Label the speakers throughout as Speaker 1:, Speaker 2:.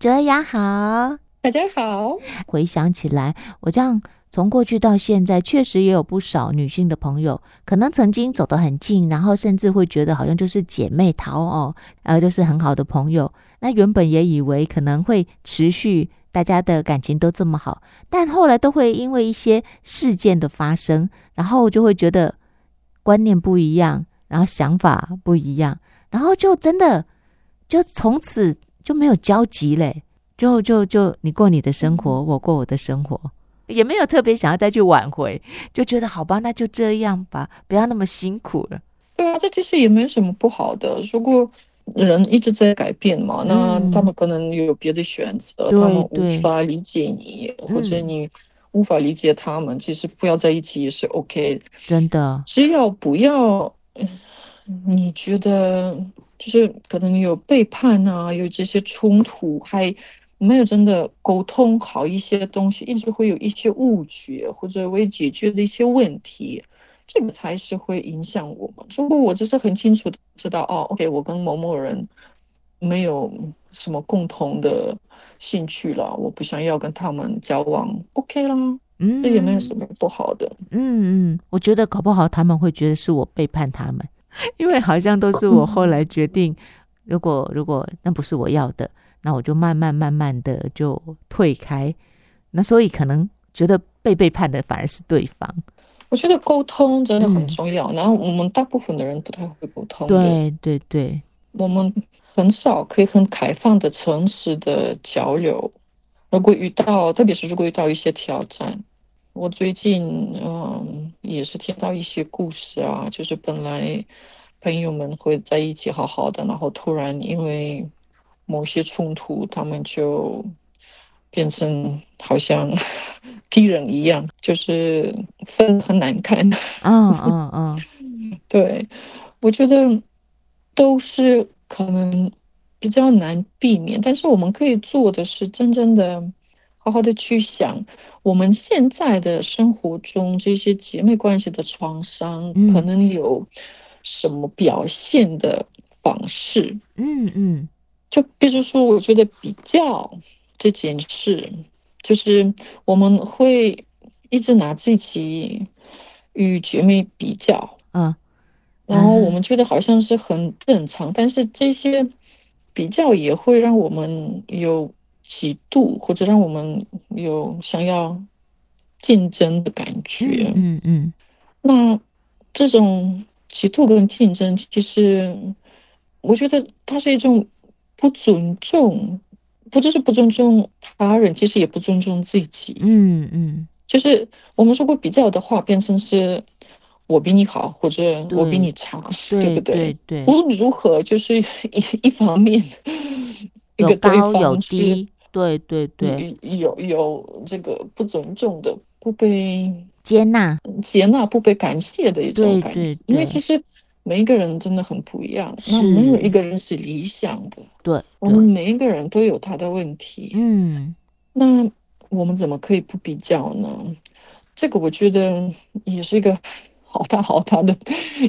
Speaker 1: 哲雅好，
Speaker 2: 大家好。
Speaker 1: 回想起来，我这样从过去到现在，确实也有不少女性的朋友，可能曾经走得很近，然后甚至会觉得好像就是姐妹淘哦，然后就是很好的朋友。那原本也以为可能会持续，大家的感情都这么好，但后来都会因为一些事件的发生，然后就会觉得观念不一样，然后想法不一样，然后就真的就从此就没有交集嘞，就就就你过你的生活，我过我的生活，也没有特别想要再去挽回，就觉得好吧，那就这样吧，不要那么辛苦了。
Speaker 2: 对啊，这其实也没什么不好的，如果。人一直在改变嘛，那他们可能有别的选择，嗯、他们无法理解你，或者你无法理解他们，其实不要在一起也是 OK。
Speaker 1: 真的，
Speaker 2: 只要不要，你觉得就是可能有背叛啊，有这些冲突，还没有真的沟通好一些东西，一直会有一些误解或者未解决的一些问题。这个才是会影响我们。如果我就是很清楚的知道，哦，OK，我跟某某人没有什么共同的兴趣了，我不想要跟他们交往，OK 啦，嗯，这也没有什么不好的。
Speaker 1: 嗯嗯，我觉得搞不好他们会觉得是我背叛他们，因为好像都是我后来决定，如果如果那不是我要的，那我就慢慢慢慢的就退开。那所以可能觉得被背叛的反而是对方。
Speaker 2: 我觉得沟通真的很重要，嗯、然后我们大部分的人不太会沟通。
Speaker 1: 对对对，
Speaker 2: 我们很少可以很开放的、诚实的交流。如果遇到，特别是如果遇到一些挑战，我最近嗯也是听到一些故事啊，就是本来朋友们会在一起好好的，然后突然因为某些冲突，他们就。变成好像 敌人一样，就是分很难看。
Speaker 1: 嗯嗯嗯，
Speaker 2: 对，我觉得都是可能比较难避免，但是我们可以做的是真正的好好的去想，我们现在的生活中这些姐妹关系的创伤，可能有什么表现的方式。
Speaker 1: 嗯嗯，
Speaker 2: 就比如说，我觉得比较。这件事就是我们会一直拿自己与姐妹比较，
Speaker 1: 嗯，
Speaker 2: 然后我们觉得好像是很正常，但是这些比较也会让我们有嫉妒，或者让我们有想要竞争的感觉，
Speaker 1: 嗯嗯。
Speaker 2: 那这种嫉妒跟竞争，其实我觉得它是一种不尊重。不就是不尊重他人，其实也不尊重自己。
Speaker 1: 嗯嗯，
Speaker 2: 就是我们说过比较的话，变成是我比你好，或者我比你差，对，对不对？
Speaker 1: 对对。
Speaker 2: 无论如何，就是一 一方面，一个对方
Speaker 1: 有高有低，对对对，
Speaker 2: 有有这个不尊重的、不被
Speaker 1: 接纳、
Speaker 2: 接纳不被感谢的一种感觉，
Speaker 1: 对对对，
Speaker 2: 因为其实。每一个人真的很不一样，那没有一个人是理想的。
Speaker 1: 对，对，
Speaker 2: 我们每一个人都有他的问题。
Speaker 1: 嗯，
Speaker 2: 那我们怎么可以不比较呢？这个我觉得也是一个 好大好大的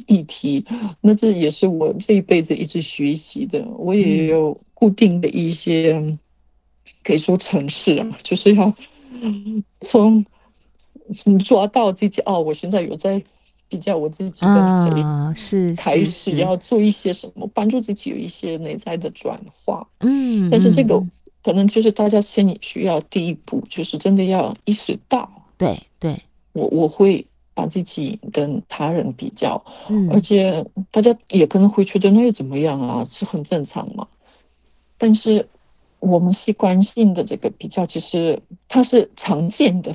Speaker 2: 议题。那这也是我这一辈子一直学习的。我也有固定的一些，嗯、可以说城市啊，就是要从抓到自己哦，我现在有在。比较我自己跟谁、
Speaker 1: 啊、是
Speaker 2: 开始要做一些什么，帮助自己有一些内在的转化。
Speaker 1: 嗯，
Speaker 2: 但是这个可能就是大家先需要第一步，就是真的要意识到，
Speaker 1: 对对，
Speaker 2: 我我会把自己跟他人比较，
Speaker 1: 嗯，
Speaker 2: 而且大家也可能会觉得那又怎么样啊，是很正常嘛。但是。我们习惯性的这个比较，其实它是常见的，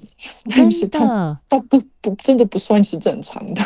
Speaker 2: 但是它它不不真的不算是正常的。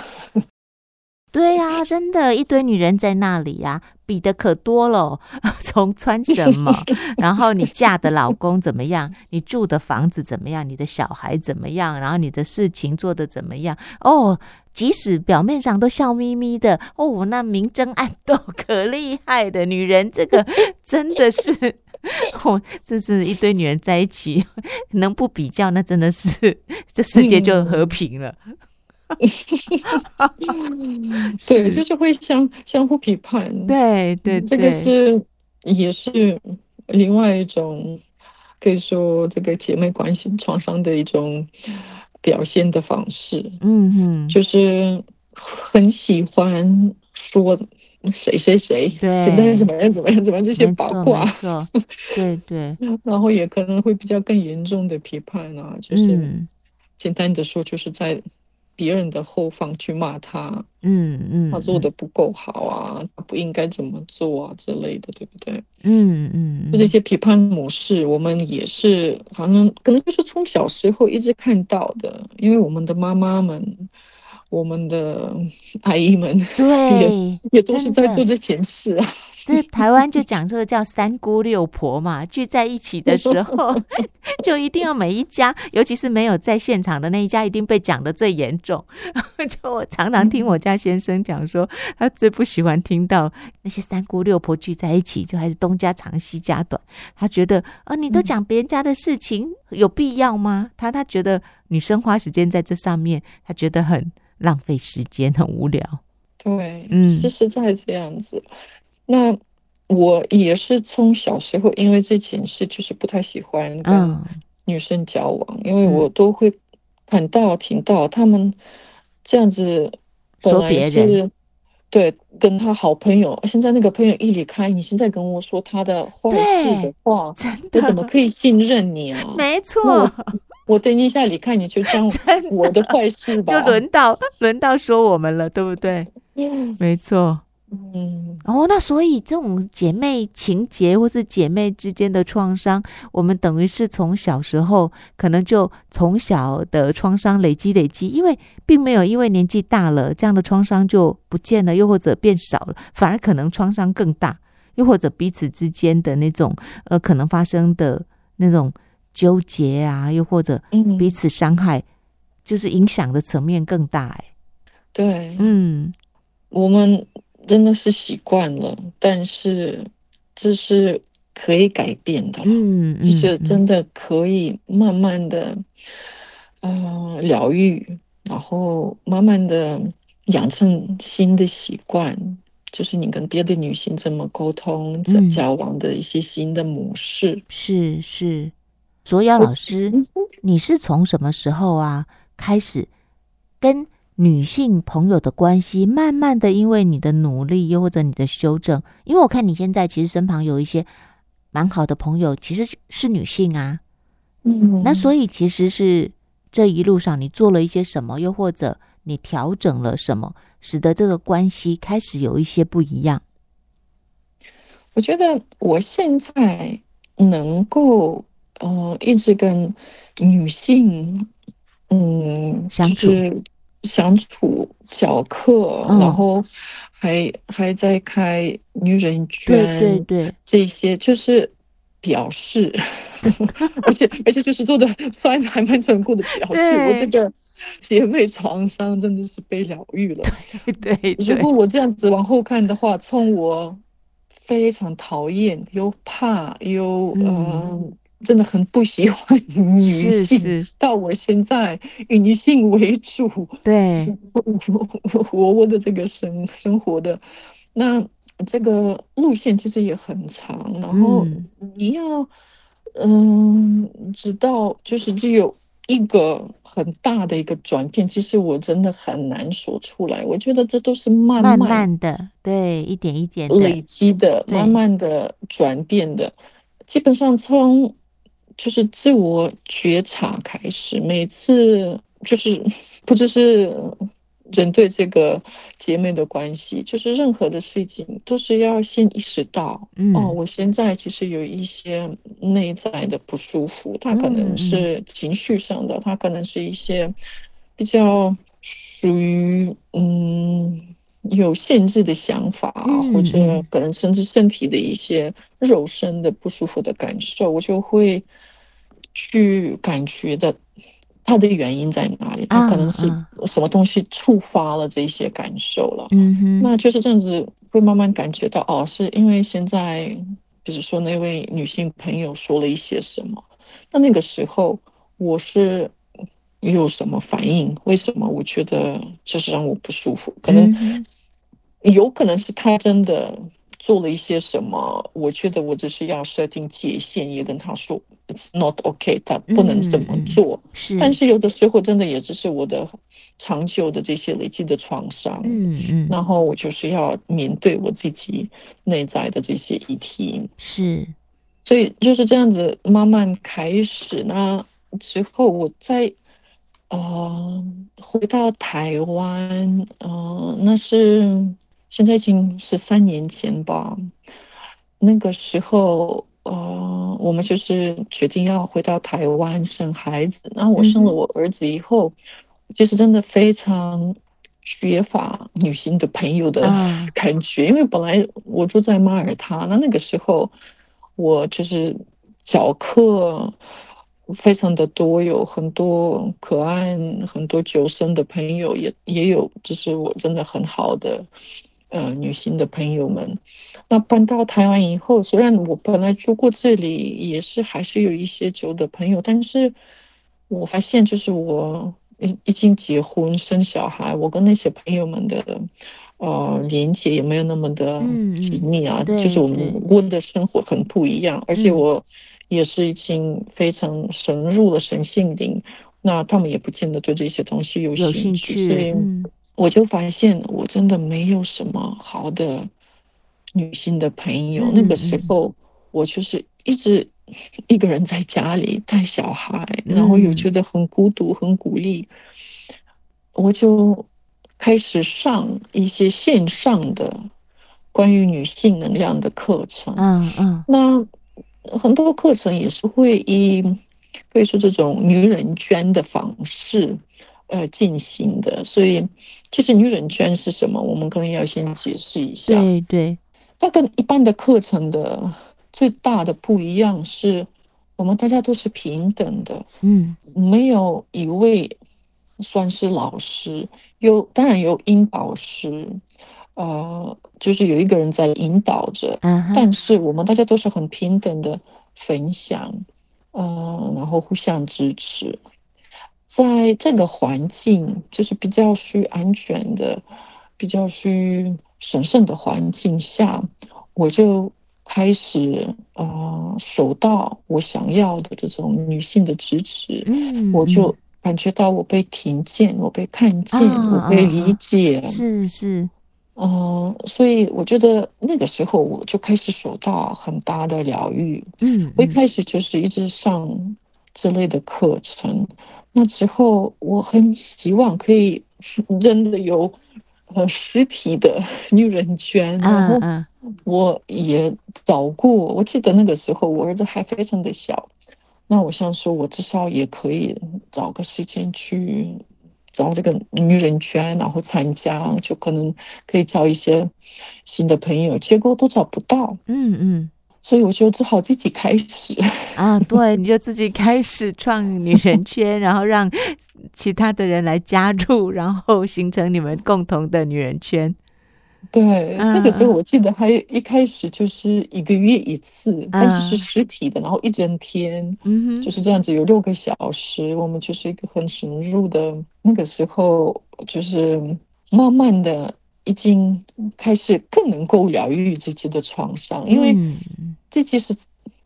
Speaker 1: 对呀、啊，真的，一堆女人在那里呀、啊，比的可多了。从穿什么，然后你嫁的老公怎么样，你住的房子怎么样，你的小孩怎么样，然后你的事情做的怎么样？哦，即使表面上都笑眯眯的，哦，那明争暗斗 可厉害的女人，这个真的是。哦，这是一堆女人在一起，能不比较，那真的是 这世界就和平了。
Speaker 2: 嗯、对，就是会相相互批判。
Speaker 1: 对对，对，
Speaker 2: 这个是也是另外一种可以说这个姐妹关系创伤的一种表现的方式。
Speaker 1: 嗯哼，
Speaker 2: 就是很喜欢说谁谁谁对现在怎么样怎么样怎么样这些八卦。
Speaker 1: 对对，
Speaker 2: 然后也可能会比较更严重的批判啊，就是简单的说，就是在。别人的后方去骂他，
Speaker 1: 嗯嗯，
Speaker 2: 他做的不够好啊，他不应该怎么做啊之类的，对不对？
Speaker 1: 嗯嗯，
Speaker 2: 就这些批判模式，我们也是好像可能就是从小时候一直看到的，因为我们的妈妈们。我们的 阿姨们
Speaker 1: 对
Speaker 2: 也也都是在做这件事啊。
Speaker 1: 这台湾就讲这个叫三姑六婆嘛，聚在一起的时候，就一定要每一家，尤其是没有在现场的那一家，一定被讲的最严重。就我常常听我家先生讲说，他最不喜欢听到那些三姑六婆聚在一起，就还是东家长西家短。他觉得啊，你都讲别人家的事情，有必要吗？他他觉得女生花时间在这上面，他觉得很。浪费时间，很无聊。
Speaker 2: 对，嗯，是实在这样子。那我也是从小时候，因为这件事，就是不太喜欢跟女生交往，嗯、因为我都会看到、听到他们这样子。本来是对，跟他好朋友，现在那个朋友一离开，你现在跟我说他的坏事的话，我怎么可以信任你啊？
Speaker 1: 没错。
Speaker 2: 我等一下你看你就讲我 的坏事吧，
Speaker 1: 就轮到轮到说我们了，对不对？
Speaker 2: 嗯，
Speaker 1: 没错。
Speaker 2: 嗯，
Speaker 1: 哦，那所以这种姐妹情结或是姐妹之间的创伤，我们等于是从小时候可能就从小的创伤累积累积，因为并没有因为年纪大了这样的创伤就不见了，又或者变少了，反而可能创伤更大，又或者彼此之间的那种呃可能发生的那种。纠结啊，又或者彼此伤害，嗯、就是影响的层面更大哎。
Speaker 2: 对，
Speaker 1: 嗯，
Speaker 2: 我们真的是习惯了，但是这是可以改变的，
Speaker 1: 嗯，
Speaker 2: 就是真的可以慢慢的，嗯、呃，疗愈，然后慢慢的养成新的习惯，就是你跟别的女性怎么沟通、怎么交往的一些新的模式，
Speaker 1: 嗯、是是。卓瑶老师，你是从什么时候啊开始跟女性朋友的关系，慢慢的因为你的努力，又或者你的修正，因为我看你现在其实身旁有一些蛮好的朋友，其实是女性啊，
Speaker 2: 嗯，
Speaker 1: 那所以其实是这一路上你做了一些什么，又或者你调整了什么，使得这个关系开始有一些不一样。
Speaker 2: 我觉得我现在能够。呃，一直跟女性，嗯，
Speaker 1: 相处、
Speaker 2: 就是、相处、教课，嗯、然后还还在开女人圈，
Speaker 1: 对对对，
Speaker 2: 这些就是表示，而且而且就是做的算还蛮成功的表示，我这个姐妹创伤真的是被疗愈了。
Speaker 1: 对对，对对，
Speaker 2: 如果我这样子往后看的话，从我非常讨厌又怕又嗯。呃真的很不喜欢女性，
Speaker 1: 是是。
Speaker 2: 到我现在以女性为主，
Speaker 1: 对，
Speaker 2: 活我的这个生生活的，那这个路线其实也很长，然后你要嗯，嗯知道，就是只有一个很大的一个转变，其实我真的很难说出来。我觉得这都是慢慢，
Speaker 1: 慢慢的，对，一点一点
Speaker 2: 累积的，慢慢的转变的，基本上从。就是自我觉察开始，每次就是不只是人对这个姐妹的关系，就是任何的事情都是要先意识到，
Speaker 1: 嗯、
Speaker 2: 哦，我现在其实有一些内在的不舒服，它可能是情绪上的，它可能是一些比较属于嗯有限制的想法，
Speaker 1: 嗯、
Speaker 2: 或者可能甚至身体的一些肉身的不舒服的感受，我就会。去感觉的，它的原因在哪里？它可能是什么东西触发了这些感受了？
Speaker 1: 嗯哼，
Speaker 2: 那就是这样子，会慢慢感觉到哦，是因为现在，比如说那位女性朋友说了一些什么，那那个时候我是有什么反应？为什么我觉得就是让我不舒服？可能有可能是他真的做了一些什么，我觉得我只是要设定界限，也跟他说 it's not okay，他不能这么做。
Speaker 1: 嗯、是，
Speaker 2: 但是有的时候真的也只是我的长久的这些累积的创伤。
Speaker 1: 嗯嗯，
Speaker 2: 然后我就是要面对我自己内在的这些议题。
Speaker 1: 是，
Speaker 2: 所以就是这样子慢慢开始。那之后我再呃回到台湾，呃，那是。现在已经是三年前吧，那个时候，呃，我们就是决定要回到台湾生孩子。然后我生了我儿子以后，就是真的非常缺乏女性的朋友的感觉，因为本来我住在马耳他，那那个时候我就是教课非常的多，有很多可爱、很多旧生的朋友，也也有就是我真的很好的。呃，女性的朋友们，那搬到台湾以后，虽然我本来住过这里，也是还是有一些旧的朋友，但是我发现，就是我已已经结婚生小孩，我跟那些朋友们的呃连接也没有那么的紧密啊，嗯、就是我们。过的生活很不一样，而且我也是已经非常深入了神性灵，嗯、那他们也不见得对这些东西有兴趣，兴趣所以。嗯我就发现，我真的没有什么好的女性的朋友。那个时候，我就是一直 一个人在家里带小孩，然后又觉得很孤独、很孤立。我就开始上一些线上的关于女性能量的课程。嗯嗯，那很多课程也是会以可以说这种女人捐的方式。呃，进行的，所以其实女人圈是什么？我们可能要先解释一下。
Speaker 1: 对对，
Speaker 2: 它跟一般的课程的最大的不一样是，我们大家都是平等的，嗯，没有一位算是老师，有当然有引导师，呃，就是有一个人在引导着，但是我们大家都是很平等的分享，呃，然后互相支持。在这个环境，就是比较需安全的、比较需神圣的环境下，我就开始呃，收到我想要的这种女性的支持。嗯，我就感觉到我被听见，我被看见，啊、我被理解。
Speaker 1: 是是，
Speaker 2: 嗯、呃，所以我觉得那个时候我就开始收到很大的疗愈。嗯，嗯，我一开始就是一直上这类的课程。那之后，我很希望可以真的有呃实体的 女人圈，然后我也找过。我记得那个时候我儿子还非常的小，那我想说，我至少也可以找个时间去找这个女人圈，然后参加，就可能可以交一些新的朋友。结果都找不到。嗯嗯。所以我就只好自己开始
Speaker 1: 啊，对，你就自己开始创女人圈，然后让其他的人来加入，然后形成你们共同的女人圈。
Speaker 2: 对，啊、那个时候我记得还一开始就是一个月一次，啊、但是是实体的，然后一整天，就是这样子，有六个小时，我们就是一个很深入的。那个时候就是慢慢的。已经开始更能够疗愈自己的创伤，因为自己是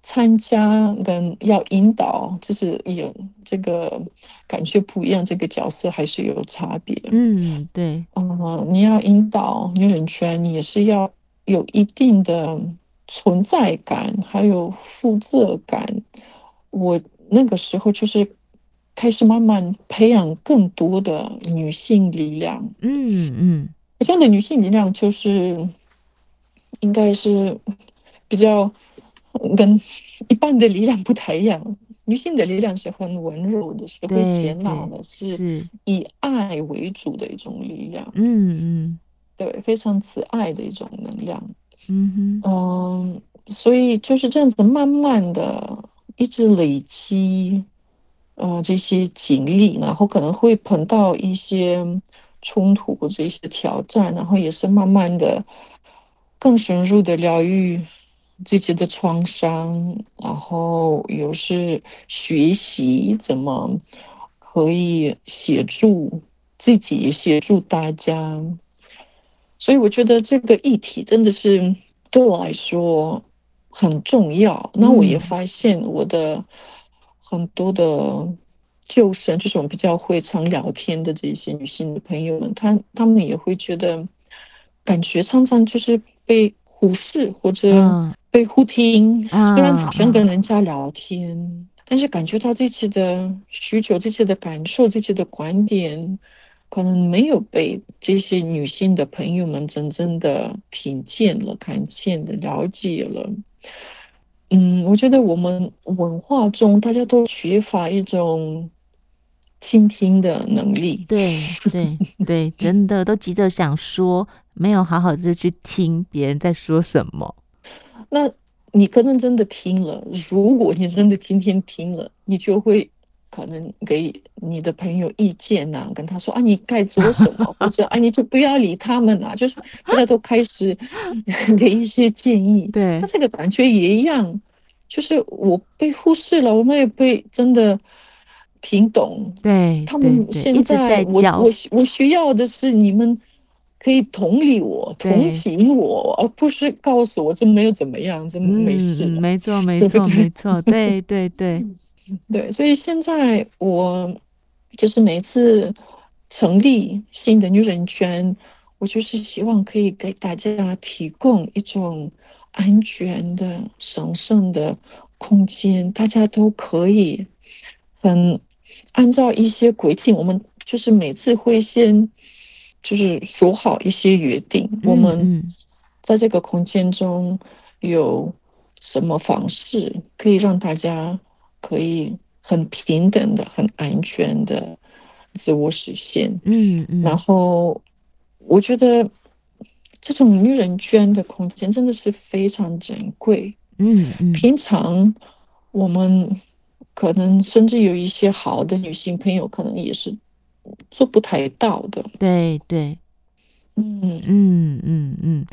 Speaker 2: 参加跟要引导，就是有这个感觉不一样，这个角色还是有差别。
Speaker 1: 嗯，对，
Speaker 2: 嗯，你要引导女人圈，你也是要有一定的存在感，还有负责感。我那个时候就是开始慢慢培养更多的女性力量。嗯嗯。嗯这样的女性力量就是，应该是比较跟一般的力量不太一样。女性的力量是很温柔的，是会接纳的，是以爱为主的一种力量。嗯嗯，对，非常慈爱的一种能量。嗯哼，嗯，所以就是这样子，慢慢的一直累积，呃，这些经历，然后可能会碰到一些。冲突或者一些挑战，然后也是慢慢的更深入的疗愈自己的创伤，然后又是学习怎么可以协助自己，协助大家。所以我觉得这个议题真的是对我来说很重要。那我也发现我的很多的旧生，就是我们比较会常聊天的这些女性的朋友们，她她们也会觉得，感觉常常就是被忽视或者被忽听。虽然好像跟人家聊天，但是感觉到这些的需求、这些的感受、这些的观点。可能没有被这些女性的朋友们真正的听见了、看见了、了解了。嗯，我觉得我们文化中大家都缺乏一种倾听的能力。
Speaker 1: 对对对，真的都急着想说，没有好好的去听别人在说什么。
Speaker 2: 那你可能真的听了，如果你真的今天听了，你就会。可能给你的朋友意见呐、啊，跟他说啊，你该做什么，或者啊，你就不要理他们啊，就是大家都开始 给一些建议。
Speaker 1: 对，
Speaker 2: 那这个感觉也一样，就是我被忽视了，我们也被真的听懂。
Speaker 1: 对，
Speaker 2: 他们现在，
Speaker 1: 在我
Speaker 2: 我我需要的是你们可以同理我、同情我，而不是告诉我这没有怎么样，这没事、
Speaker 1: 嗯。没错，没错，对对没错，对对对。
Speaker 2: 对，所以现在我就是每次成立新的女人圈，我就是希望可以给大家提供一种安全的、神圣的空间，大家都可以很按照一些规定，我们就是每次会先就是说好一些约定，我们在这个空间中有什么方式可以让大家。可以很平等的、很安全的自我实现。
Speaker 1: 嗯嗯，
Speaker 2: 然后我觉得这种女人捐的空间真的是非常珍贵。
Speaker 1: 嗯嗯，
Speaker 2: 平常我们可能甚至有一些好的女性朋友，可能也是做不太到的。
Speaker 1: 对对，
Speaker 2: 嗯
Speaker 1: 嗯嗯嗯。